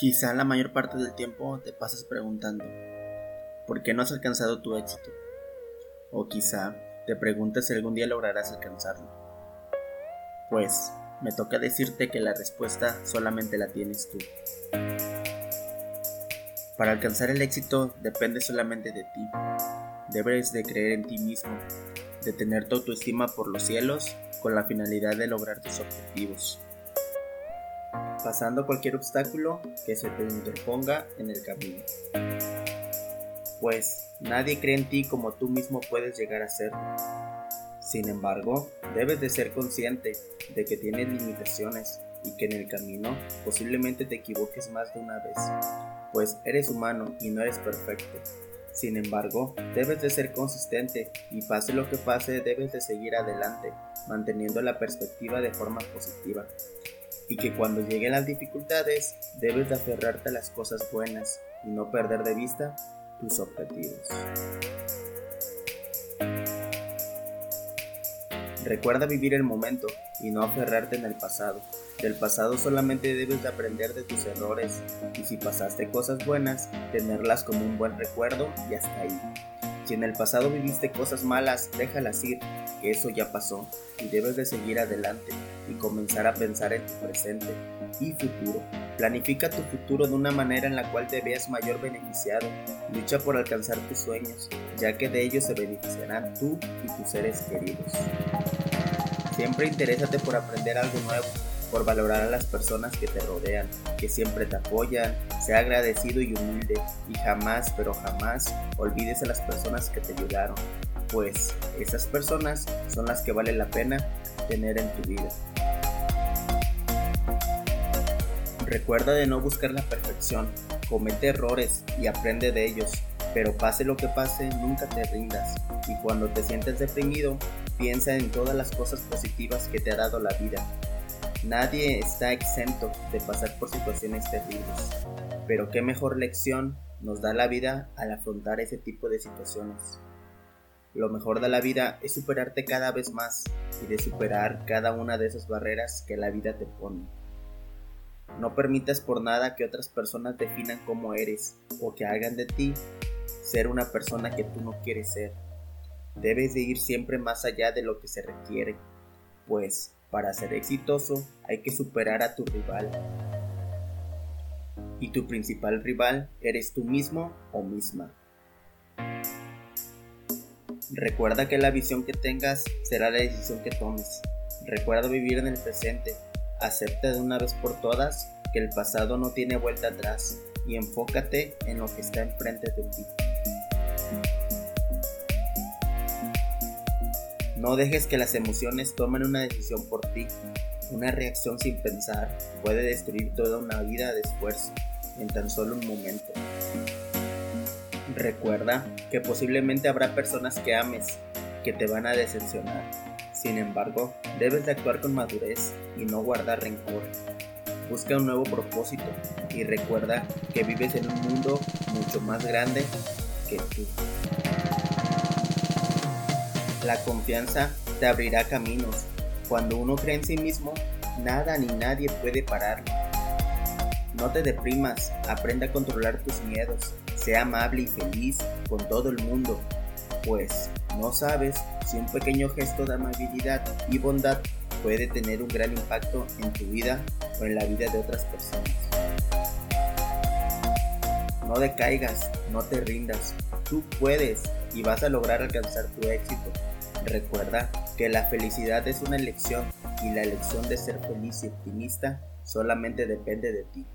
Quizá la mayor parte del tiempo te pasas preguntando, ¿por qué no has alcanzado tu éxito? O quizá te preguntas si algún día lograrás alcanzarlo. Pues me toca decirte que la respuesta solamente la tienes tú. Para alcanzar el éxito depende solamente de ti. Debes de creer en ti mismo, de tener tu autoestima por los cielos con la finalidad de lograr tus objetivos pasando cualquier obstáculo que se te interponga en el camino. Pues nadie cree en ti como tú mismo puedes llegar a ser. Sin embargo, debes de ser consciente de que tienes limitaciones y que en el camino posiblemente te equivoques más de una vez, pues eres humano y no eres perfecto. Sin embargo, debes de ser consistente y pase lo que pase debes de seguir adelante, manteniendo la perspectiva de forma positiva y que cuando lleguen las dificultades debes de aferrarte a las cosas buenas y no perder de vista tus objetivos. Recuerda vivir el momento y no aferrarte en el pasado. Del pasado solamente debes de aprender de tus errores y si pasaste cosas buenas, tenerlas como un buen recuerdo y hasta ahí. Si en el pasado viviste cosas malas, déjalas ir, que eso ya pasó y debes de seguir adelante y comenzar a pensar en tu presente y futuro. Planifica tu futuro de una manera en la cual te veas mayor beneficiado. Lucha por alcanzar tus sueños, ya que de ellos se beneficiarán tú y tus seres queridos. Siempre interésate por aprender algo nuevo, por valorar a las personas que te rodean, que siempre te apoyan, sea agradecido y humilde y jamás, pero jamás olvides a las personas que te ayudaron, pues esas personas son las que vale la pena tener en tu vida. Recuerda de no buscar la perfección, comete errores y aprende de ellos, pero pase lo que pase, nunca te rindas. Y cuando te sientes deprimido, piensa en todas las cosas positivas que te ha dado la vida. Nadie está exento de pasar por situaciones terribles, pero qué mejor lección nos da la vida al afrontar ese tipo de situaciones. Lo mejor de la vida es superarte cada vez más y de superar cada una de esas barreras que la vida te pone. No permitas por nada que otras personas definan cómo eres o que hagan de ti ser una persona que tú no quieres ser. Debes de ir siempre más allá de lo que se requiere, pues para ser exitoso hay que superar a tu rival. Y tu principal rival eres tú mismo o misma. Recuerda que la visión que tengas será la decisión que tomes. Recuerda vivir en el presente. Acepta de una vez por todas que el pasado no tiene vuelta atrás y enfócate en lo que está enfrente de ti. No dejes que las emociones tomen una decisión por Una reacción sin pensar puede destruir toda una vida de esfuerzo en tan solo un momento. Recuerda que posiblemente habrá personas que ames que te van a decepcionar. Sin embargo, debes de actuar con madurez y no guardar rencor. Busca un nuevo propósito y recuerda que vives en un mundo mucho más grande que tú. La confianza te abrirá caminos. Cuando uno cree en sí mismo, nada ni nadie puede pararlo. No te deprimas, aprenda a controlar tus miedos sea amable y feliz con todo el mundo, pues no sabes si un pequeño gesto de amabilidad y bondad puede tener un gran impacto en tu vida o en la vida de otras personas. No decaigas, no te rindas, tú puedes y vas a lograr alcanzar tu éxito. Recuerda que la felicidad es una elección y la elección de ser feliz y optimista solamente depende de ti.